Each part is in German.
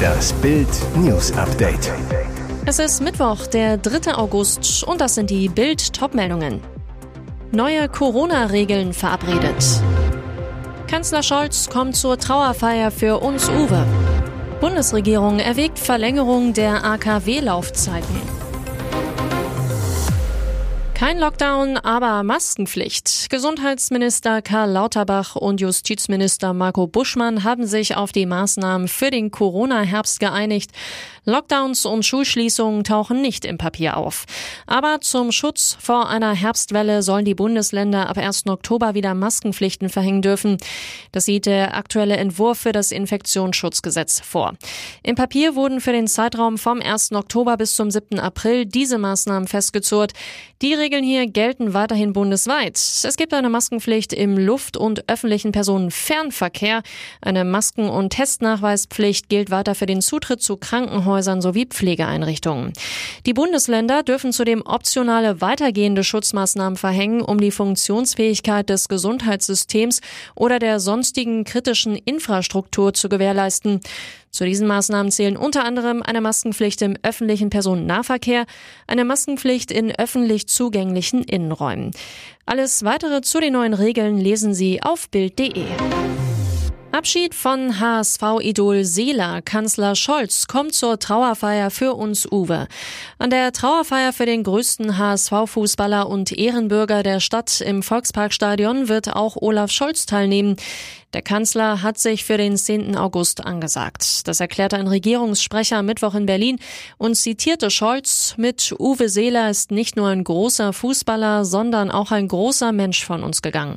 Das Bild News Update. Es ist Mittwoch, der 3. August und das sind die Bild Topmeldungen. Neue Corona-Regeln verabredet. Kanzler Scholz kommt zur Trauerfeier für uns Uwe. Bundesregierung erwägt Verlängerung der AKW-Laufzeiten. Kein Lockdown, aber Maskenpflicht. Gesundheitsminister Karl Lauterbach und Justizminister Marco Buschmann haben sich auf die Maßnahmen für den Corona-Herbst geeinigt. Lockdowns und Schulschließungen tauchen nicht im Papier auf. Aber zum Schutz vor einer Herbstwelle sollen die Bundesländer ab 1. Oktober wieder Maskenpflichten verhängen dürfen. Das sieht der aktuelle Entwurf für das Infektionsschutzgesetz vor. Im Papier wurden für den Zeitraum vom 1. Oktober bis zum 7. April diese Maßnahmen festgezurrt. Die Regeln hier gelten weiterhin bundesweit. Es gibt eine Maskenpflicht im Luft- und öffentlichen Personenfernverkehr. Eine Masken- und Testnachweispflicht gilt weiter für den Zutritt zu Krankenhäusern sowie Pflegeeinrichtungen. Die Bundesländer dürfen zudem optionale weitergehende Schutzmaßnahmen verhängen, um die Funktionsfähigkeit des Gesundheitssystems oder der sonstigen kritischen Infrastruktur zu gewährleisten. Zu diesen Maßnahmen zählen unter anderem eine Maskenpflicht im öffentlichen Personennahverkehr, eine Maskenpflicht in öffentlich zugänglichen Innenräumen. Alles weitere zu den neuen Regeln lesen Sie auf Bild.de. Abschied von HSV-Idol Seela. Kanzler Scholz kommt zur Trauerfeier für uns Uwe. An der Trauerfeier für den größten HSV-Fußballer und Ehrenbürger der Stadt im Volksparkstadion wird auch Olaf Scholz teilnehmen. Der Kanzler hat sich für den 10. August angesagt. Das erklärte ein Regierungssprecher Mittwoch in Berlin und zitierte Scholz mit Uwe Seeler ist nicht nur ein großer Fußballer, sondern auch ein großer Mensch von uns gegangen.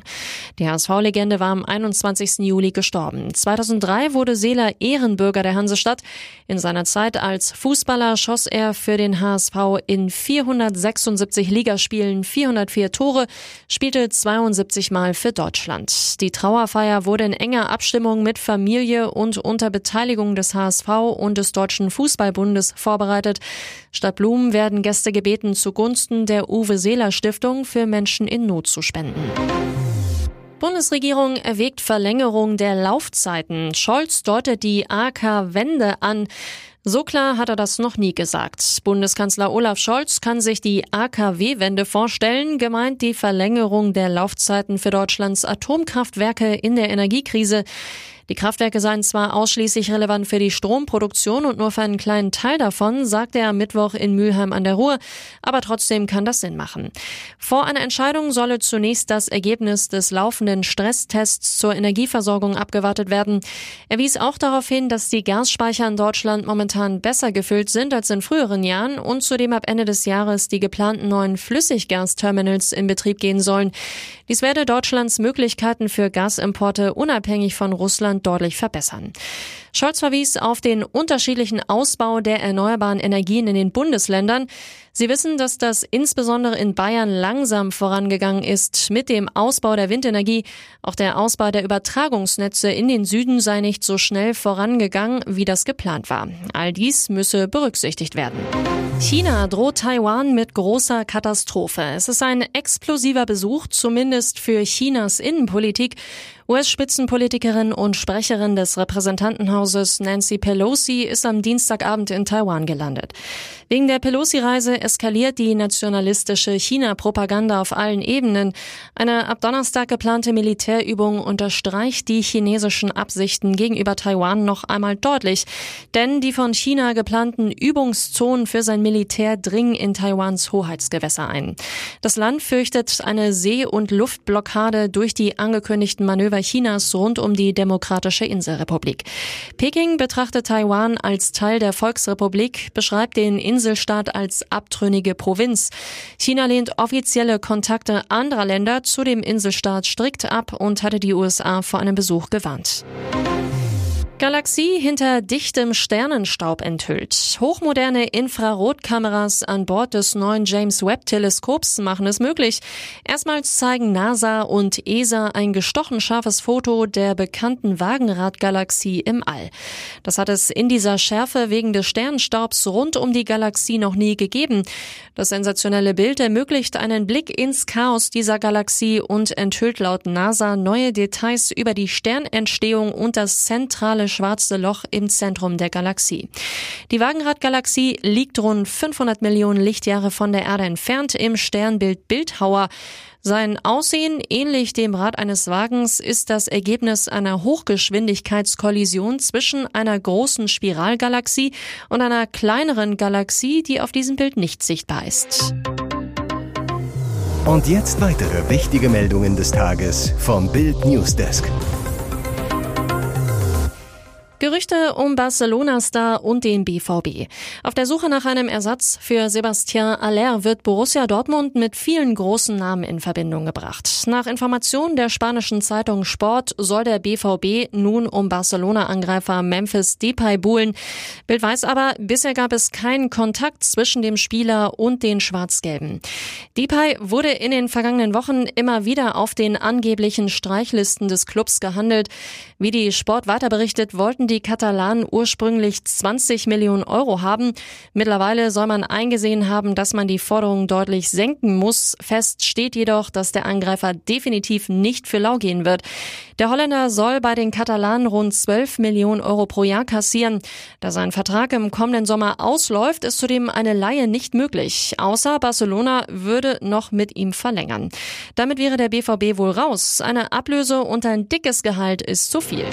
Die HSV-Legende war am 21. Juli gestorben. 2003 wurde Seeler Ehrenbürger der Hansestadt. In seiner Zeit als Fußballer schoss er für den HSV in 476 Ligaspielen 404 Tore, spielte 72 Mal für Deutschland. Die Trauerfeier wurde in enger Abstimmung mit Familie und unter Beteiligung des HSV und des Deutschen Fußballbundes vorbereitet. Statt Blumen werden Gäste gebeten, zugunsten der Uwe Seeler Stiftung für Menschen in Not zu spenden. Bundesregierung erwägt Verlängerung der Laufzeiten. Scholz deutet die AK-Wende an. So klar hat er das noch nie gesagt. Bundeskanzler Olaf Scholz kann sich die AKW-Wende vorstellen, gemeint die Verlängerung der Laufzeiten für Deutschlands Atomkraftwerke in der Energiekrise. Die Kraftwerke seien zwar ausschließlich relevant für die Stromproduktion und nur für einen kleinen Teil davon, sagte er am Mittwoch in Mülheim an der Ruhr, aber trotzdem kann das Sinn machen. Vor einer Entscheidung solle zunächst das Ergebnis des laufenden Stresstests zur Energieversorgung abgewartet werden. Er wies auch darauf hin, dass die Gasspeicher in Deutschland momentan besser gefüllt sind als in früheren Jahren und zudem ab Ende des Jahres die geplanten neuen Flüssiggasterminals in Betrieb gehen sollen. Dies werde Deutschlands Möglichkeiten für Gasimporte unabhängig von Russland Deutschland deutlich verbessern. Scholz verwies auf den unterschiedlichen Ausbau der erneuerbaren Energien in den Bundesländern. Sie wissen, dass das insbesondere in Bayern langsam vorangegangen ist mit dem Ausbau der Windenergie. Auch der Ausbau der Übertragungsnetze in den Süden sei nicht so schnell vorangegangen, wie das geplant war. All dies müsse berücksichtigt werden. China droht Taiwan mit großer Katastrophe. Es ist ein explosiver Besuch, zumindest für Chinas Innenpolitik. US-Spitzenpolitikerin und Sprecherin des Repräsentantenhauses Nancy Pelosi ist am Dienstagabend in Taiwan gelandet. Wegen der Pelosi-Reise eskaliert die nationalistische China-Propaganda auf allen Ebenen. Eine ab Donnerstag geplante Militärübung unterstreicht die chinesischen Absichten gegenüber Taiwan noch einmal deutlich. Denn die von China geplanten Übungszonen für sein Militär dringen in Taiwans Hoheitsgewässer ein. Das Land fürchtet eine See- und Luftblockade durch die angekündigten Manöver Chinas rund um die Demokratische Inselrepublik. Peking betrachtet Taiwan als Teil der Volksrepublik, beschreibt den Inselstaat als abtrünnige Provinz. China lehnt offizielle Kontakte anderer Länder zu dem Inselstaat strikt ab und hatte die USA vor einem Besuch gewarnt. Galaxie hinter dichtem Sternenstaub enthüllt. Hochmoderne Infrarotkameras an Bord des neuen James Webb Teleskops machen es möglich. Erstmals zeigen NASA und ESA ein gestochen scharfes Foto der bekannten Wagenradgalaxie im All. Das hat es in dieser Schärfe wegen des Sternenstaubs rund um die Galaxie noch nie gegeben. Das sensationelle Bild ermöglicht einen Blick ins Chaos dieser Galaxie und enthüllt laut NASA neue Details über die Sternentstehung und das zentrale brutale schwarze Loch im Zentrum der Galaxie. Die Wagenrad-Galaxie liegt rund 500 Millionen Lichtjahre von der Erde entfernt im Sternbild Bildhauer. Sein Aussehen, ähnlich dem Rad eines Wagens, ist das Ergebnis einer Hochgeschwindigkeitskollision zwischen einer großen Spiralgalaxie und einer kleineren Galaxie, die auf diesem Bild nicht sichtbar ist. Und jetzt weitere wichtige Meldungen des Tages vom Bild Newsdesk. Gerüchte um Barcelona-Star und den BVB. Auf der Suche nach einem Ersatz für Sebastian Aller wird Borussia Dortmund mit vielen großen Namen in Verbindung gebracht. Nach Informationen der spanischen Zeitung Sport soll der BVB nun um Barcelona-Angreifer Memphis Depay buhlen. Bild weiß aber, bisher gab es keinen Kontakt zwischen dem Spieler und den Schwarz-Gelben. Depay wurde in den vergangenen Wochen immer wieder auf den angeblichen Streichlisten des Clubs gehandelt. Wie die Sport weiter berichtet, wollten die die Katalanen ursprünglich 20 Millionen Euro haben. Mittlerweile soll man eingesehen haben, dass man die Forderung deutlich senken muss. Fest steht jedoch, dass der Angreifer definitiv nicht für lau gehen wird. Der Holländer soll bei den Katalanen rund 12 Millionen Euro pro Jahr kassieren. Da sein Vertrag im kommenden Sommer ausläuft, ist zudem eine Laie nicht möglich. Außer Barcelona würde noch mit ihm verlängern. Damit wäre der BVB wohl raus. Eine Ablöse und ein dickes Gehalt ist zu viel.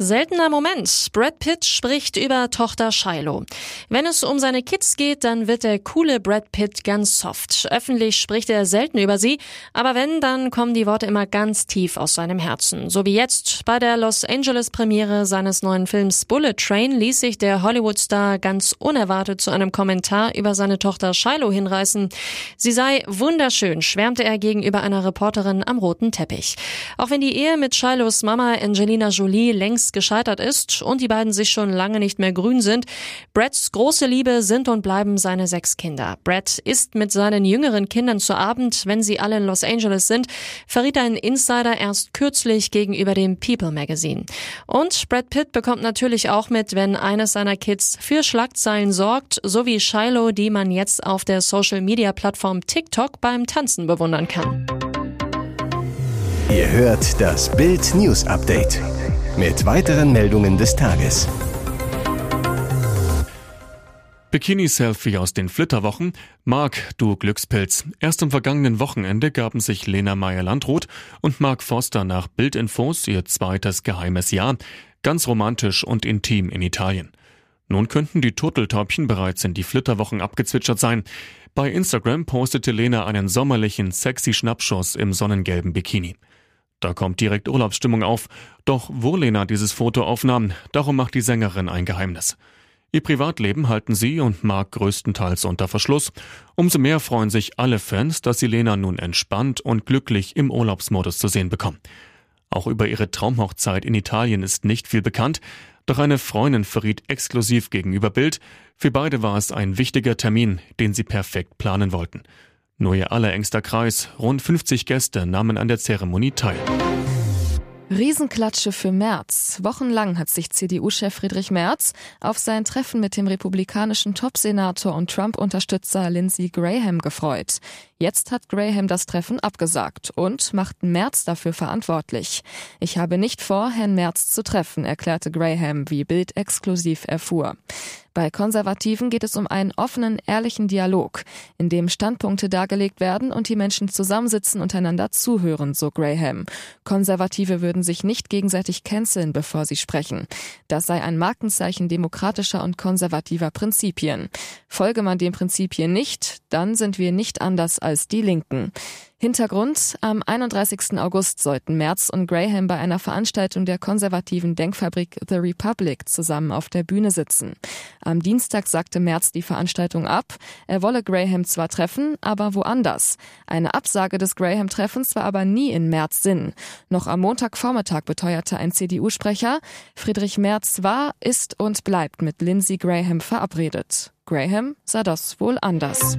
Seltener Moment. Brad Pitt spricht über Tochter Shiloh. Wenn es um seine Kids geht, dann wird der coole Brad Pitt ganz soft. Öffentlich spricht er selten über sie, aber wenn, dann kommen die Worte immer ganz tief aus seinem Herzen. So wie jetzt bei der Los Angeles Premiere seines neuen Films Bullet Train ließ sich der Hollywood-Star ganz unerwartet zu einem Kommentar über seine Tochter Shiloh hinreißen. Sie sei wunderschön, schwärmte er gegenüber einer Reporterin am roten Teppich. Auch wenn die Ehe mit Shilohs Mama Angelina Jolie längst längst gescheitert ist und die beiden sich schon lange nicht mehr grün sind. Brads große Liebe sind und bleiben seine sechs Kinder. Brad isst mit seinen jüngeren Kindern zu Abend, wenn sie alle in Los Angeles sind, verriet ein Insider erst kürzlich gegenüber dem People Magazine. Und Brad Pitt bekommt natürlich auch mit, wenn eines seiner Kids für Schlagzeilen sorgt, so wie Shiloh, die man jetzt auf der Social Media Plattform TikTok beim Tanzen bewundern kann. Ihr hört das Bild News Update mit weiteren Meldungen des Tages. Bikini-Selfie aus den Flitterwochen. Marc, du Glückspilz. Erst am vergangenen Wochenende gaben sich Lena Meyer-Landrut und Marc Foster nach Bildinfos ihr zweites geheimes Jahr. Ganz romantisch und intim in Italien. Nun könnten die Turteltäubchen bereits in die Flitterwochen abgezwitschert sein. Bei Instagram postete Lena einen sommerlichen, sexy Schnappschuss im sonnengelben Bikini. Da kommt direkt Urlaubsstimmung auf. Doch wo Lena dieses Foto aufnahm, darum macht die Sängerin ein Geheimnis. Ihr Privatleben halten sie und Mark größtenteils unter Verschluss. Umso mehr freuen sich alle Fans, dass sie Lena nun entspannt und glücklich im Urlaubsmodus zu sehen bekommen. Auch über ihre Traumhochzeit in Italien ist nicht viel bekannt, doch eine Freundin verriet exklusiv gegenüber Bild, für beide war es ein wichtiger Termin, den sie perfekt planen wollten. Nur ihr allerengster Kreis, rund 50 Gäste, nahmen an der Zeremonie teil. Riesenklatsche für Merz. Wochenlang hat sich CDU-Chef Friedrich Merz auf sein Treffen mit dem republikanischen Top-Senator und Trump-Unterstützer Lindsey Graham gefreut. Jetzt hat Graham das Treffen abgesagt und macht Merz dafür verantwortlich. Ich habe nicht vor, Herrn Merz zu treffen, erklärte Graham, wie Bild exklusiv erfuhr. Bei Konservativen geht es um einen offenen, ehrlichen Dialog, in dem Standpunkte dargelegt werden und die Menschen zusammensitzen und einander zuhören, so Graham. Konservative würden sich nicht gegenseitig canceln, bevor sie sprechen. Das sei ein Markenzeichen demokratischer und konservativer Prinzipien. Folge man den Prinzipien nicht, dann sind wir nicht anders als die Linken. Hintergrund, am 31. August sollten Merz und Graham bei einer Veranstaltung der konservativen Denkfabrik The Republic zusammen auf der Bühne sitzen. Am Dienstag sagte Merz die Veranstaltung ab. Er wolle Graham zwar treffen, aber woanders. Eine Absage des Graham-Treffens war aber nie in Merz Sinn. Noch am Montagvormittag beteuerte ein CDU-Sprecher, Friedrich Merz war, ist und bleibt mit Lindsey Graham verabredet. Graham sah das wohl anders.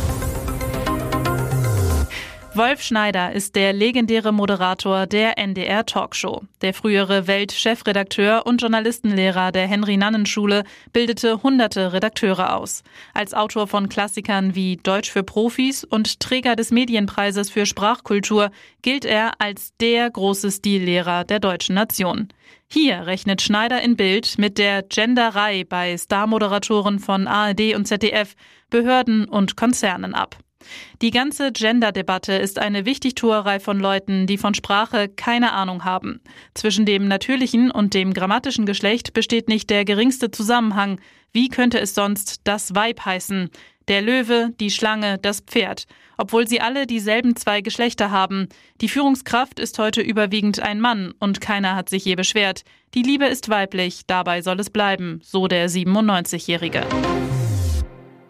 Wolf Schneider ist der legendäre Moderator der NDR Talkshow. Der frühere Welt-Chefredakteur und Journalistenlehrer der Henry-Nannen-Schule bildete hunderte Redakteure aus. Als Autor von Klassikern wie Deutsch für Profis und Träger des Medienpreises für Sprachkultur gilt er als der große Stillehrer der deutschen Nation. Hier rechnet Schneider in Bild mit der Genderei bei Starmoderatoren von ARD und ZDF, Behörden und Konzernen ab. Die ganze Gender-Debatte ist eine Wichtigtuerei von Leuten, die von Sprache keine Ahnung haben. Zwischen dem natürlichen und dem grammatischen Geschlecht besteht nicht der geringste Zusammenhang. Wie könnte es sonst das Weib heißen? Der Löwe, die Schlange, das Pferd, obwohl sie alle dieselben zwei Geschlechter haben. Die Führungskraft ist heute überwiegend ein Mann und keiner hat sich je beschwert. Die Liebe ist weiblich, dabei soll es bleiben, so der 97-Jährige.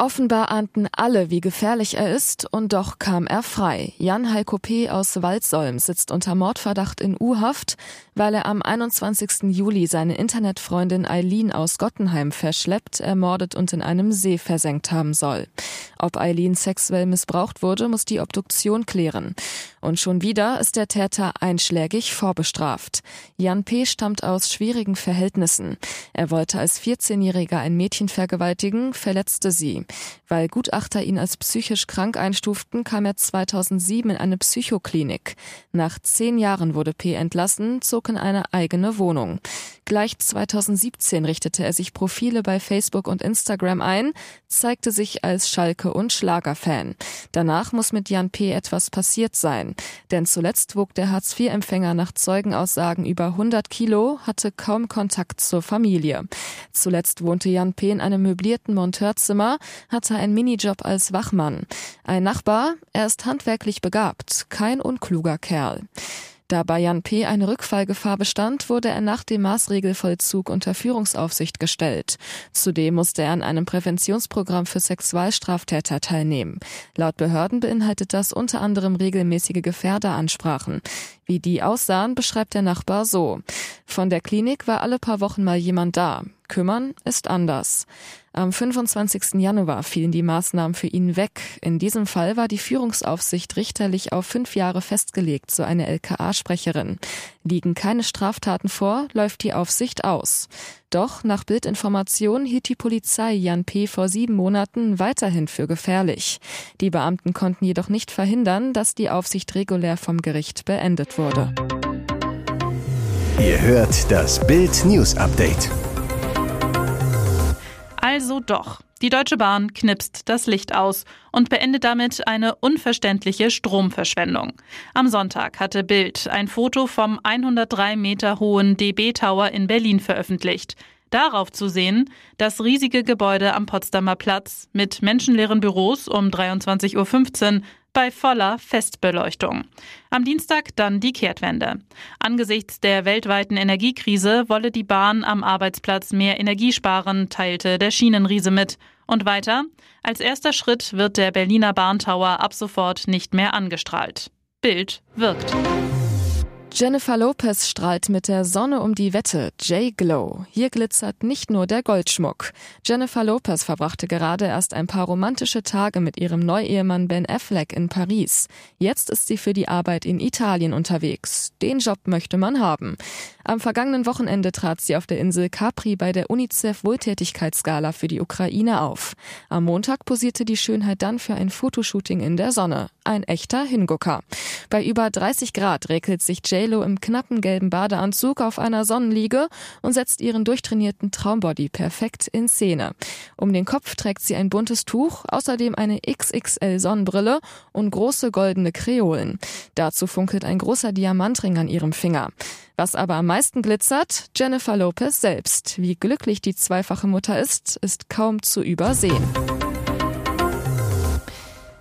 Offenbar ahnten alle, wie gefährlich er ist, und doch kam er frei. Jan Heiko P. aus Waldsolm sitzt unter Mordverdacht in U-Haft, weil er am 21. Juli seine Internetfreundin Eileen aus Gottenheim verschleppt, ermordet und in einem See versenkt haben soll. Ob Eileen sexuell missbraucht wurde, muss die Obduktion klären. Und schon wieder ist der Täter einschlägig vorbestraft. Jan P. stammt aus schwierigen Verhältnissen. Er wollte als 14-Jähriger ein Mädchen vergewaltigen, verletzte sie. Weil Gutachter ihn als psychisch krank einstuften, kam er 2007 in eine Psychoklinik. Nach zehn Jahren wurde P. entlassen, zog in eine eigene Wohnung. Gleich 2017 richtete er sich Profile bei Facebook und Instagram ein, zeigte sich als Schalke- und Schlagerfan. Danach muss mit Jan P. etwas passiert sein. Denn zuletzt wog der Hartz-IV-Empfänger nach Zeugenaussagen über 100 Kilo, hatte kaum Kontakt zur Familie. Zuletzt wohnte Jan P. in einem möblierten Monteurzimmer, hatte einen Minijob als Wachmann. Ein Nachbar, er ist handwerklich begabt, kein unkluger Kerl. Da bei Jan P. eine Rückfallgefahr bestand, wurde er nach dem Maßregelvollzug unter Führungsaufsicht gestellt. Zudem musste er an einem Präventionsprogramm für Sexualstraftäter teilnehmen. Laut Behörden beinhaltet das unter anderem regelmäßige Gefährderansprachen. Wie die aussahen, beschreibt der Nachbar so. Von der Klinik war alle paar Wochen mal jemand da. Kümmern ist anders. Am 25. Januar fielen die Maßnahmen für ihn weg. In diesem Fall war die Führungsaufsicht richterlich auf fünf Jahre festgelegt, so eine LKA-Sprecherin. Liegen keine Straftaten vor, läuft die Aufsicht aus. Doch nach Bildinformation hielt die Polizei Jan P. vor sieben Monaten weiterhin für gefährlich. Die Beamten konnten jedoch nicht verhindern, dass die Aufsicht regulär vom Gericht beendet wurde. Ihr hört das Bild News Update. Also doch. Die Deutsche Bahn knipst das Licht aus und beendet damit eine unverständliche Stromverschwendung. Am Sonntag hatte Bild ein Foto vom 103 Meter hohen DB Tower in Berlin veröffentlicht. Darauf zu sehen, das riesige Gebäude am Potsdamer Platz mit menschenleeren Büros um 23.15 Uhr bei voller Festbeleuchtung. Am Dienstag dann die Kehrtwende. Angesichts der weltweiten Energiekrise wolle die Bahn am Arbeitsplatz mehr Energie sparen, teilte der Schienenriese mit. Und weiter, als erster Schritt wird der Berliner Bahntower ab sofort nicht mehr angestrahlt. Bild wirkt. Jennifer Lopez strahlt mit der Sonne um die Wette. J-Glow. Hier glitzert nicht nur der Goldschmuck. Jennifer Lopez verbrachte gerade erst ein paar romantische Tage mit ihrem Neuehemann Ben Affleck in Paris. Jetzt ist sie für die Arbeit in Italien unterwegs. Den Job möchte man haben. Am vergangenen Wochenende trat sie auf der Insel Capri bei der UNICEF Wohltätigkeitsgala für die Ukraine auf. Am Montag posierte die Schönheit dann für ein Fotoshooting in der Sonne. Ein echter Hingucker. Bei über 30 Grad regelt sich JLo im knappen gelben Badeanzug auf einer Sonnenliege und setzt ihren durchtrainierten Traumbody perfekt in Szene. Um den Kopf trägt sie ein buntes Tuch, außerdem eine XXL Sonnenbrille und große goldene Kreolen. Dazu funkelt ein großer Diamantring an ihrem Finger. Was aber am meisten glitzert, Jennifer Lopez selbst. Wie glücklich die zweifache Mutter ist, ist kaum zu übersehen.